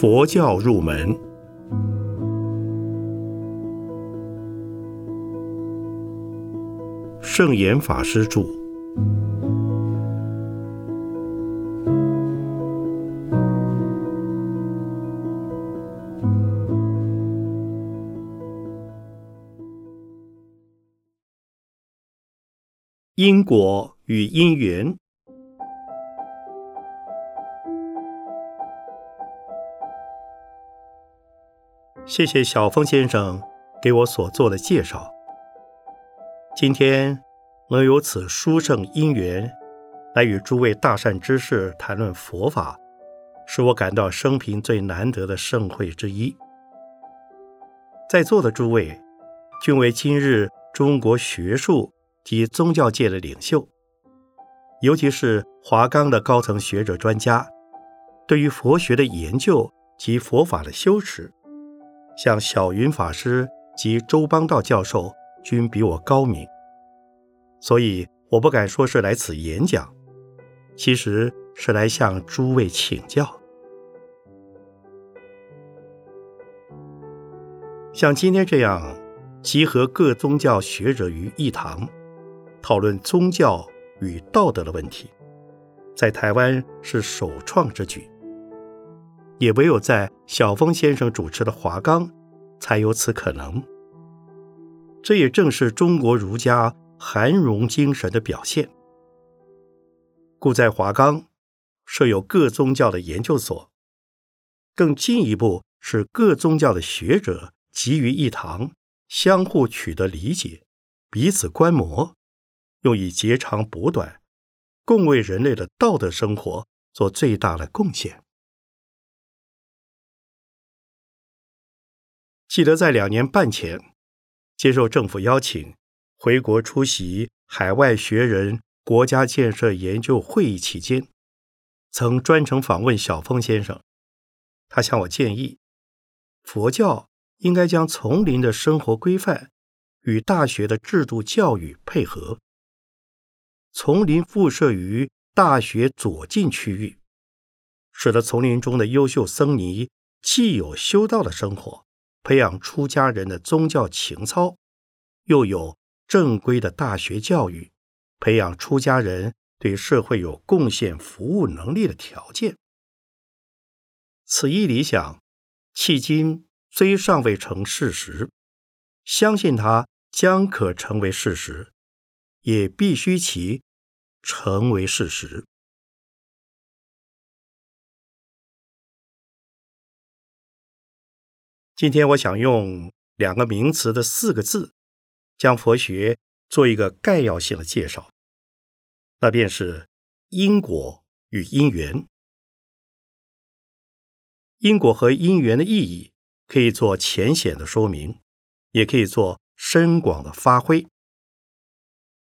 佛教入门，圣严法师著。因果与因缘。谢谢小峰先生给我所做的介绍。今天能有此殊胜因缘，来与诸位大善之士谈论佛法，使我感到生平最难得的盛会之一。在座的诸位，均为今日中国学术及宗教界的领袖，尤其是华冈的高层学者专家，对于佛学的研究及佛法的修持。像小云法师及周邦道教授均比我高明，所以我不敢说是来此演讲，其实是来向诸位请教。像今天这样集合各宗教学者于一堂，讨论宗教与道德的问题，在台湾是首创之举。也唯有在小峰先生主持的华冈，才有此可能。这也正是中国儒家涵容精神的表现。故在华冈设有各宗教的研究所，更进一步使各宗教的学者集于一堂，相互取得理解，彼此观摩，用以截长补短，共为人类的道德生活做最大的贡献。记得在两年半前，接受政府邀请回国出席海外学人国家建设研究会议期间，曾专程访问小峰先生。他向我建议，佛教应该将丛林的生活规范与大学的制度教育配合，丛林附设于大学左近区域，使得丛林中的优秀僧尼既有修道的生活。培养出家人的宗教情操，又有正规的大学教育，培养出家人对社会有贡献服务能力的条件。此一理想，迄今虽尚未成事实，相信它将可成为事实，也必须其成为事实。今天我想用两个名词的四个字，将佛学做一个概要性的介绍，那便是因果与因缘。因果和因缘的意义，可以做浅显的说明，也可以做深广的发挥。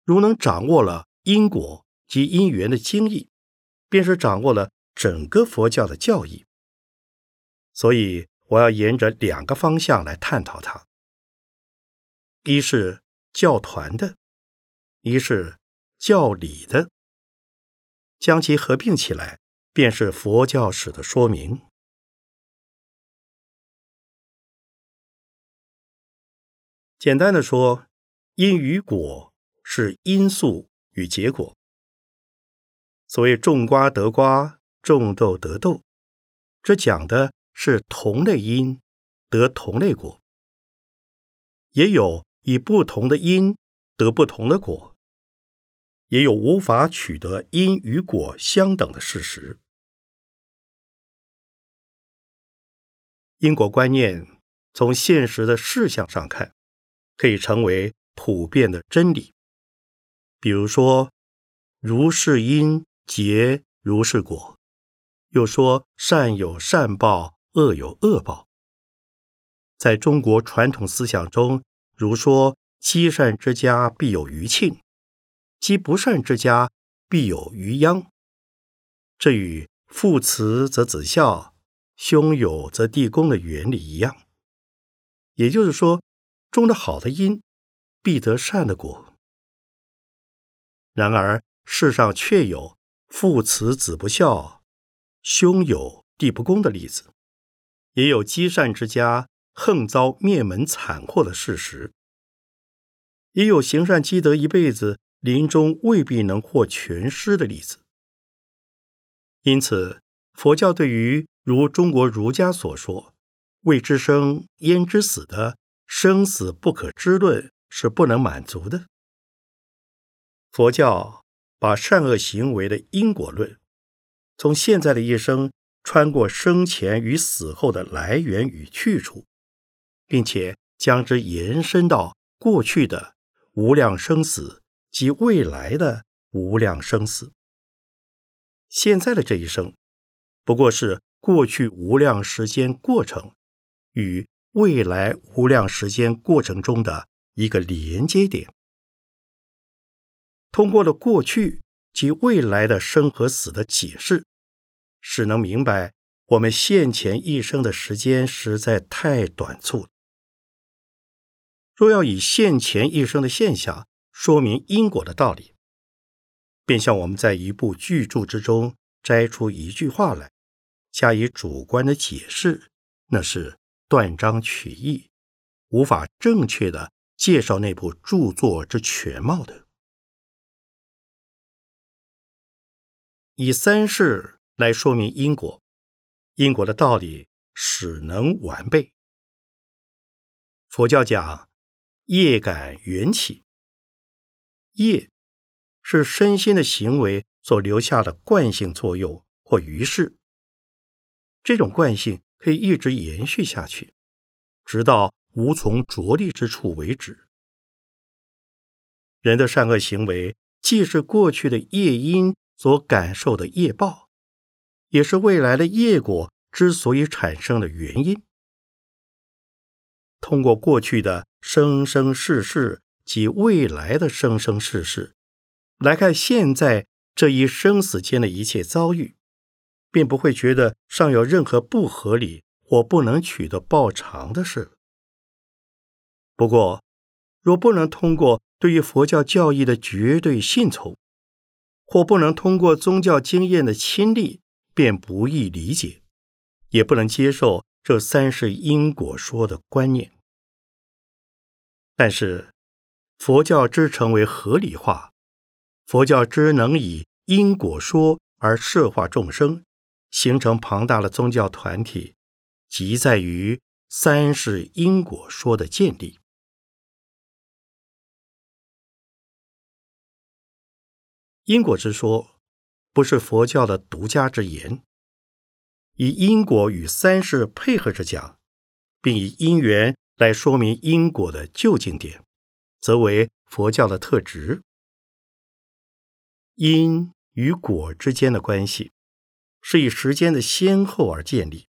如能掌握了因果及因缘的精义，便是掌握了整个佛教的教义。所以。我要沿着两个方向来探讨它：一是教团的，一是教理的，将其合并起来，便是佛教史的说明。简单的说，因与果是因素与结果。所谓种瓜得瓜，种豆得豆，这讲的。是同类因得同类果，也有以不同的因得不同的果，也有无法取得因与果相等的事实。因果观念从现实的事项上看，可以成为普遍的真理。比如说，如是因结如是果，又说善有善报。恶有恶报，在中国传统思想中，如说积善之家必有余庆，积不善之家必有余殃。这与父慈则子孝，兄友则弟恭的原理一样。也就是说，种的好的因，必得善的果。然而世上确有父慈子不孝，兄友弟不恭的例子。也有积善之家横遭灭门惨祸的事实，也有行善积德一辈子，临终未必能获全尸的例子。因此，佛教对于如中国儒家所说“未知生焉知死”的生死不可知论是不能满足的。佛教把善恶行为的因果论。从现在的一生穿过生前与死后的来源与去处，并且将之延伸到过去的无量生死及未来的无量生死。现在的这一生，不过是过去无量时间过程与未来无量时间过程中的一个连接点。通过了过去。及未来的生和死的解释，使能明白我们现前一生的时间实在太短促。若要以现前一生的现象说明因果的道理，便像我们在一部巨著之中摘出一句话来，加以主观的解释，那是断章取义，无法正确的介绍那部著作之全貌的。以三世来说明因果，因果的道理使能完备。佛教讲业感缘起，业是身心的行为所留下的惯性作用或于是，这种惯性可以一直延续下去，直到无从着力之处为止。人的善恶行为，既是过去的业因。所感受的业报，也是未来的业果之所以产生的原因。通过过去的生生世世及未来的生生世世来看现在这一生死间的一切遭遇，并不会觉得尚有任何不合理或不能取得报偿的事。不过，若不能通过对于佛教教义的绝对信从，或不能通过宗教经验的亲历，便不易理解，也不能接受这三世因果说的观念。但是，佛教之成为合理化，佛教之能以因果说而摄化众生，形成庞大的宗教团体，即在于三世因果说的建立。因果之说不是佛教的独家之言，以因果与三世配合着讲，并以因缘来说明因果的究竟点，则为佛教的特质。因与果之间的关系是以时间的先后而建立；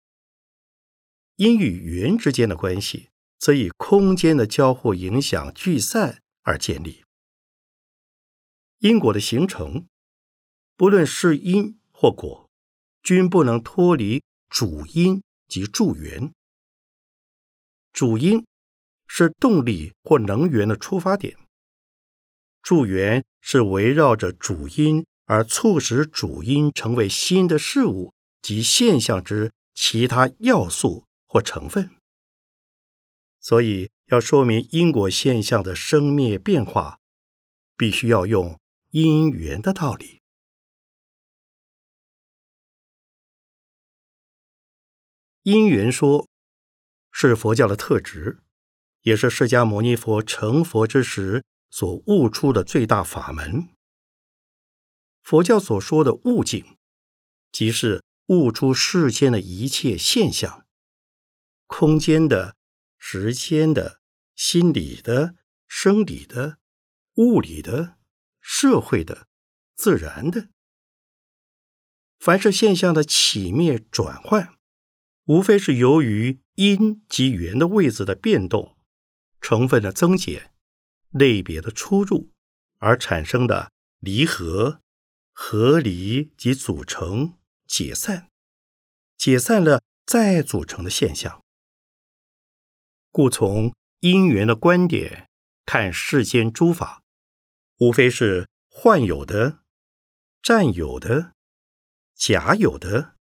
因与缘之间的关系则以空间的交互影响聚散而建立。因果的形成，不论是因或果，均不能脱离主因及助缘。主因是动力或能源的出发点，助缘是围绕着主因而促使主因成为新的事物及现象之其他要素或成分。所以，要说明因果现象的生灭变化，必须要用。因缘的道理，因缘说是佛教的特质，也是释迦牟尼佛成佛之时所悟出的最大法门。佛教所说的悟境，即是悟出世间的一切现象，空间的、时间的、心理的、生理的、物理的。社会的、自然的，凡是现象的起灭转换，无非是由于因及缘的位置的变动、成分的增减、类别的出入而产生的离合、合离及组成、解散、解散了再组成的现象。故从因缘的观点看世间诸法。无非是幻有的、占有的、假有的，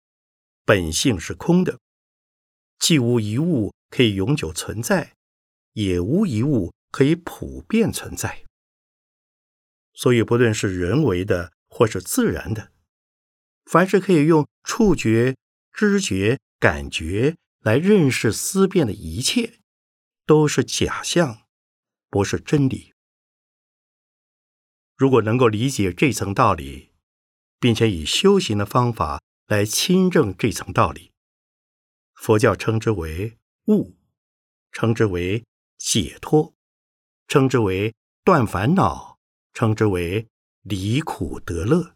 本性是空的，既无一物可以永久存在，也无一物可以普遍存在。所以，不论是人为的或是自然的，凡是可以用触觉、知觉、感觉来认识思辨的一切，都是假象，不是真理。如果能够理解这层道理，并且以修行的方法来亲证这层道理，佛教称之为悟，称之为解脱，称之为断烦恼。称之为离苦得乐。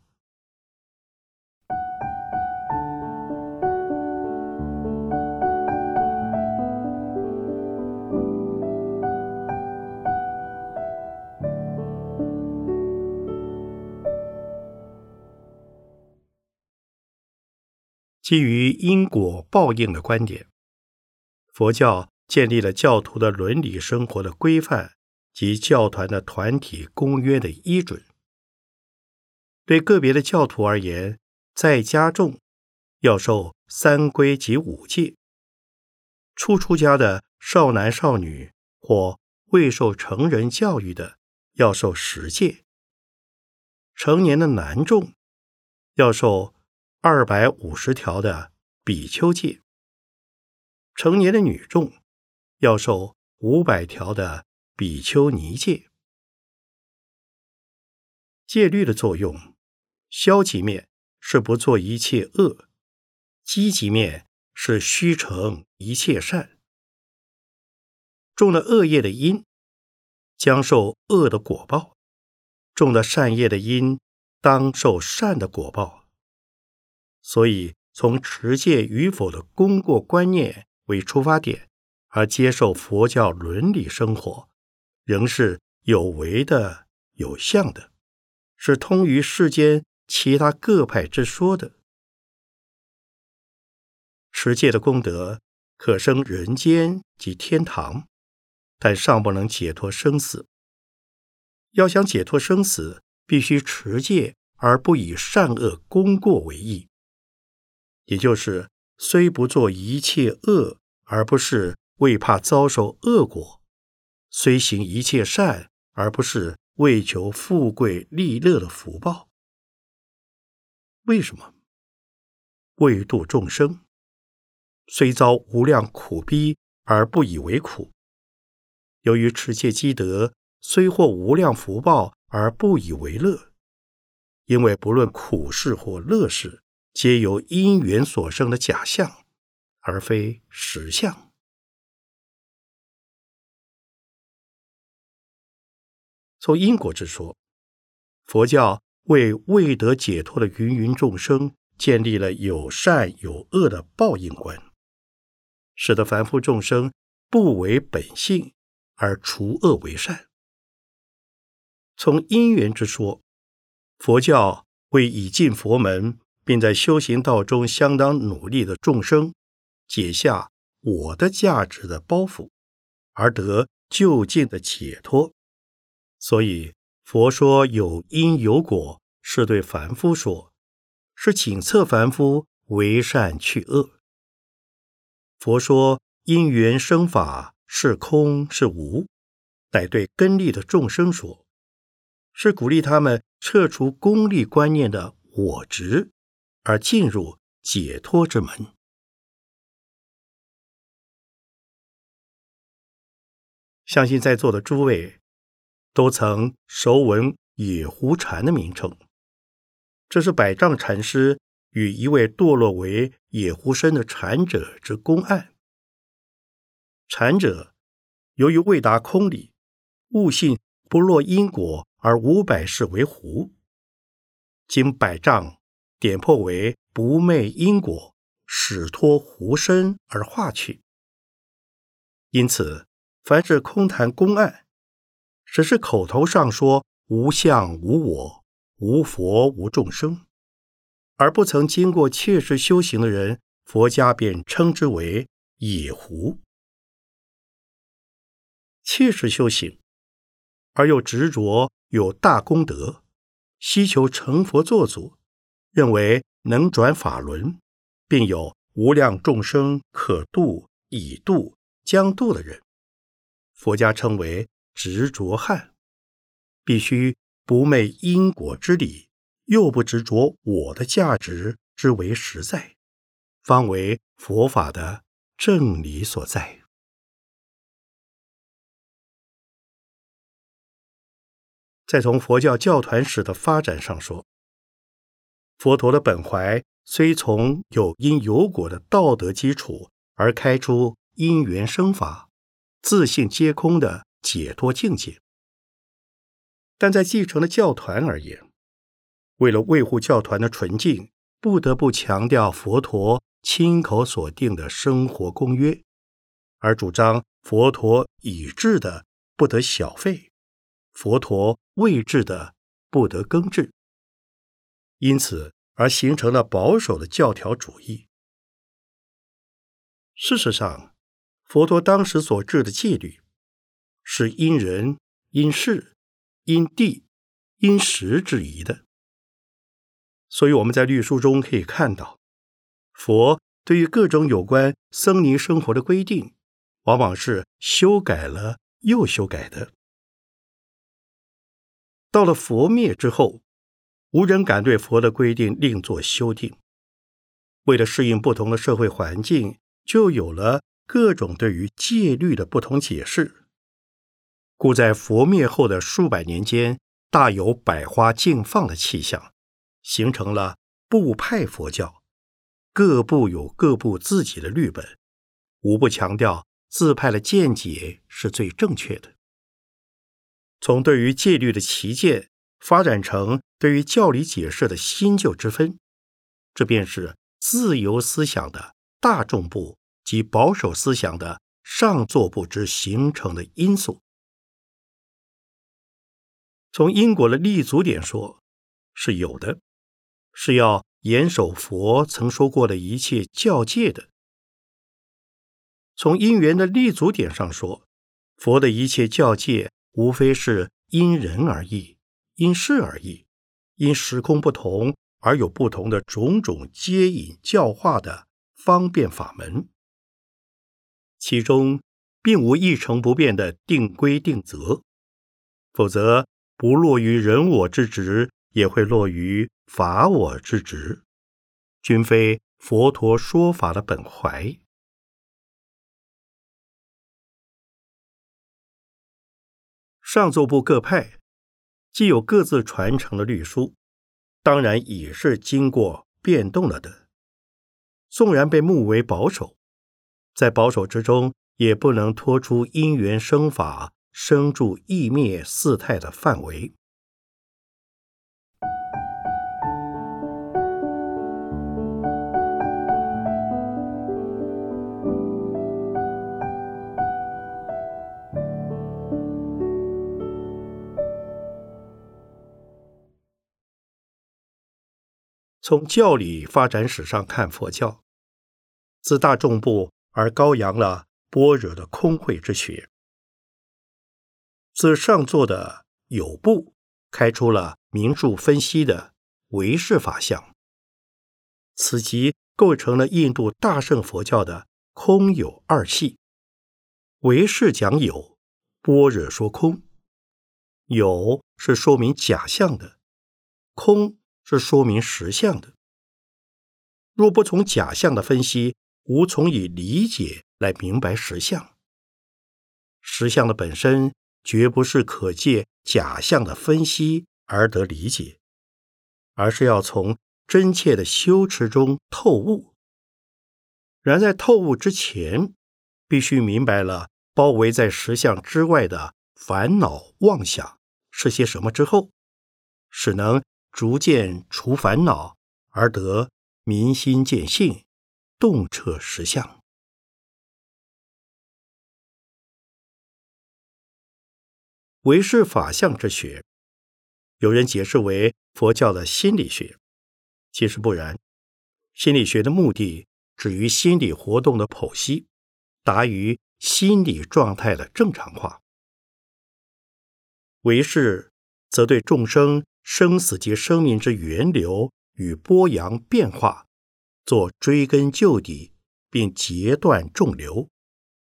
基于因果报应的观点，佛教建立了教徒的伦理生活的规范。及教团的团体公约的依准，对个别的教徒而言，在家众要受三规及五戒；初出家的少男少女或未受成人教育的，要受十戒；成年的男众要受二百五十条的比丘戒；成年的女众要受五百条的。比丘尼戒，戒律的作用，消极面是不做一切恶，积极面是虚成一切善。种了恶业的因，将受恶的果报；种了善业的因，当受善的果报。所以，从持戒与否的功过观念为出发点，而接受佛教伦理生活。仍是有为的、有相的，是通于世间其他各派之说的。持戒的功德可生人间及天堂，但尚不能解脱生死。要想解脱生死，必须持戒而不以善恶功过为义，也就是虽不做一切恶，而不是为怕遭受恶果。虽行一切善，而不是为求富贵利乐的福报。为什么？为度众生，虽遭无量苦逼而不以为苦；由于持戒积德，虽获无量福报而不以为乐。因为不论苦事或乐事，皆由因缘所生的假象，而非实相。从因果之说，佛教为未得解脱的芸芸众生建立了有善有恶的报应观，使得凡夫众生不为本性而除恶为善。从因缘之说，佛教为已进佛门并在修行道中相当努力的众生解下我的价值的包袱，而得就近的解脱。所以，佛说有因有果，是对凡夫说，是请策凡夫为善去恶。佛说因缘生法是空是无，乃对根利的众生说，是鼓励他们撤除功利观念的我执，而进入解脱之门。相信在座的诸位。都曾熟闻野狐禅的名称，这是百丈禅师与一位堕落为野狐身的禅者之公案。禅者由于未达空理，悟性不落因果，而五百世为狐，经百丈点破为不昧因果，始脱狐身而化去。因此，凡是空谈公案。只是口头上说无相无我无佛无众生，而不曾经过切实修行的人，佛家便称之为野狐。切实修行而又执着有大功德，希求成佛作祖，认为能转法轮，并有无量众生可度已度、将度的人，佛家称为执着汉，必须不昧因果之理，又不执着我的价值之为实在，方为佛法的正理所在。再从佛教教团史的发展上说，佛陀的本怀虽从有因有果的道德基础而开出因缘生法、自性皆空的解脱境界，但在继承的教团而言，为了维护教团的纯净，不得不强调佛陀亲口所定的生活公约，而主张佛陀已制的不得小费。佛陀未至的不得更制，因此而形成了保守的教条主义。事实上，佛陀当时所制的戒律是因人、因事、因地、因时制宜的。所以我们在律书中可以看到，佛对于各种有关僧尼生活的规定，往往是修改了又修改的。到了佛灭之后，无人敢对佛的规定另作修订。为了适应不同的社会环境，就有了各种对于戒律的不同解释。故在佛灭后的数百年间，大有百花竞放的气象，形成了部派佛教。各部有各部自己的律本，无不强调自派的见解是最正确的。从对于戒律的旗舰发展成对于教理解释的新旧之分，这便是自由思想的大众部及保守思想的上座部之形成的因素。从因果的立足点说，是有的，是要严守佛曾说过的一切教戒的；从因缘的立足点上说，佛的一切教戒。无非是因人而异，因事而异，因时空不同而有不同的种种接引教化的方便法门，其中并无一成不变的定规定则，否则不落于人我之职，也会落于法我之职，均非佛陀说法的本怀。上座部各派既有各自传承的律书，当然也是经过变动了的。纵然被目为保守，在保守之中，也不能脱出因缘生法、生住异灭四态的范围。从教理发展史上看，佛教自大众部而高扬了般若的空慧之学；自上座的有部开出了名著分析的唯识法相。此即构成了印度大乘佛教的空有二系。唯识讲有，般若说空。有是说明假象的，空。是说明实相的。若不从假象的分析，无从以理解来明白实相。实相的本身绝不是可借假象的分析而得理解，而是要从真切的修持中透悟。然在透悟之前，必须明白了包围在实相之外的烦恼妄想是些什么之后，使能。逐渐除烦恼，而得民心见性，洞彻实相。唯识法相之学，有人解释为佛教的心理学，其实不然。心理学的目的，止于心理活动的剖析，达于心理状态的正常化。唯识则对众生。生死及生命之源流与波扬变化，做追根究底，并截断众流，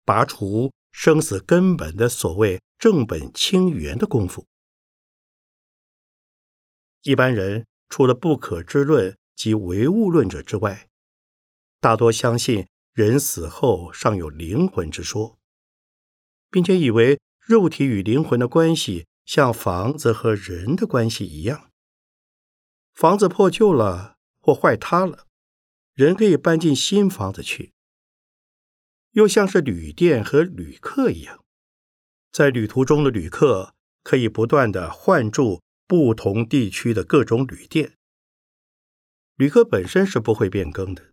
拔除生死根本的所谓正本清源的功夫。一般人除了不可知论及唯物论者之外，大多相信人死后尚有灵魂之说，并且以为肉体与灵魂的关系像房子和人的关系一样。房子破旧了或坏塌了，人可以搬进新房子去。又像是旅店和旅客一样，在旅途中的旅客可以不断的换住不同地区的各种旅店。旅客本身是不会变更的。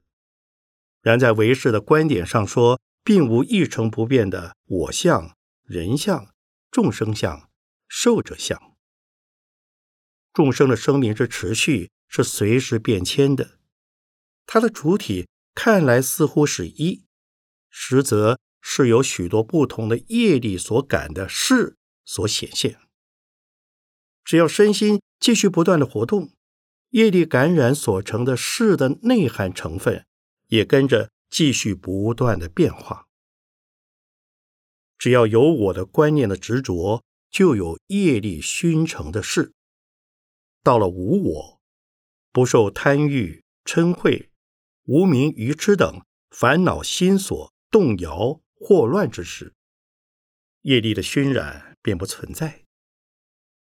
然在唯识的观点上说，并无一成不变的我相、人相、众生相、受者相。众生的生命之持续是随时变迁的，它的主体看来似乎是一，实则是由许多不同的业力所感的事所显现。只要身心继续不断的活动，业力感染所成的事的内涵成分。也跟着继续不断的变化。只要有我的观念的执着，就有业力熏成的事。到了无我，不受贪欲、嗔恚、无名、愚痴等烦恼心所动摇、惑乱之时，业力的熏染便不存在，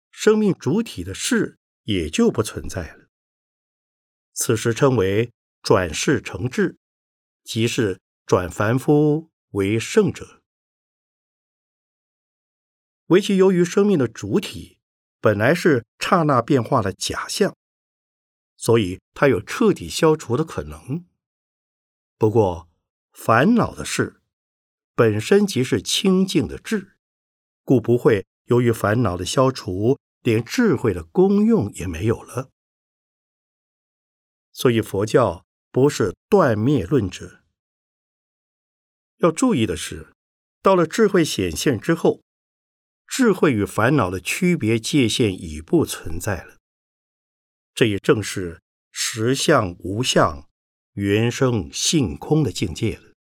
生命主体的事也就不存在了。此时称为。转世成智，即是转凡夫为圣者。唯其由于生命的主体本来是刹那变化的假象，所以它有彻底消除的可能。不过，烦恼的事本身即是清净的智，故不会由于烦恼的消除，连智慧的功用也没有了。所以佛教。不是断灭论者。要注意的是，到了智慧显现之后，智慧与烦恼的区别界限已不存在了。这也正是实相无相、原生性空的境界了。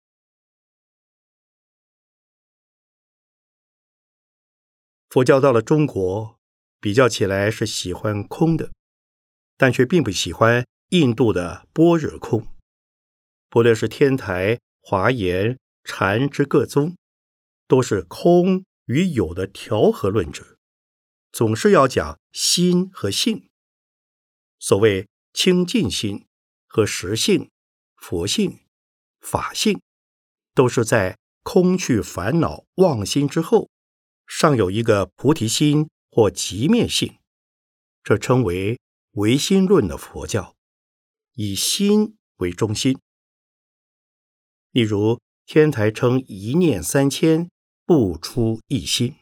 佛教到了中国，比较起来是喜欢空的，但却并不喜欢。印度的般若空，不论是天台、华严、禅之各宗，都是空与有的调和论者，总是要讲心和性。所谓清净心和实性、佛性、法性，都是在空去烦恼妄心之后，尚有一个菩提心或极灭性，这称为唯心论的佛教。以心为中心，例如天台称一念三千不出一心，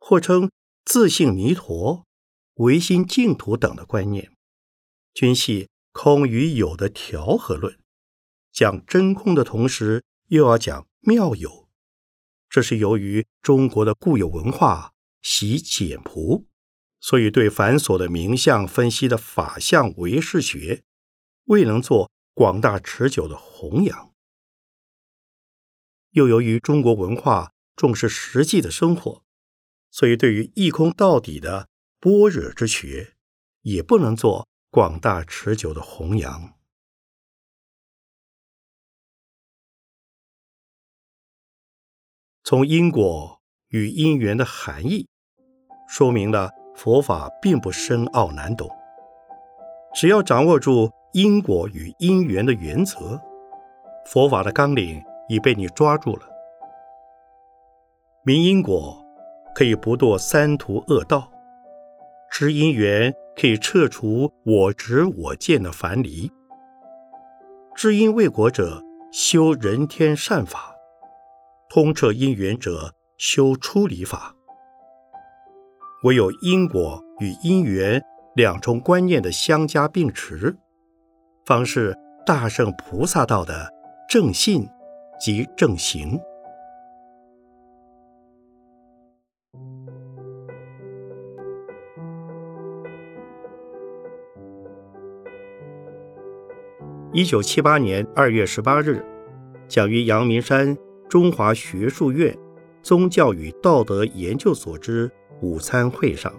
或称自性弥陀、唯心净土等的观念，均系空与有的调和论，讲真空的同时又要讲妙有，这是由于中国的固有文化习简朴。所以，对繁琐的名相分析的法相唯识学，未能做广大持久的弘扬。又由于中国文化重视实际的生活，所以对于一空到底的般若之学，也不能做广大持久的弘扬。从因果与因缘的含义，说明了。佛法并不深奥难懂，只要掌握住因果与因缘的原则，佛法的纲领已被你抓住了。明因果可以不堕三途恶道，知因缘可以彻除我执我见的樊篱。知因为果者修人天善法，通彻因缘者修出离法。唯有因果与因缘两重观念的相加并持，方是大圣菩萨道的正信及正行。一九七八年二月十八日，讲于阳明山中华学术院宗教与道德研究所之午餐会上。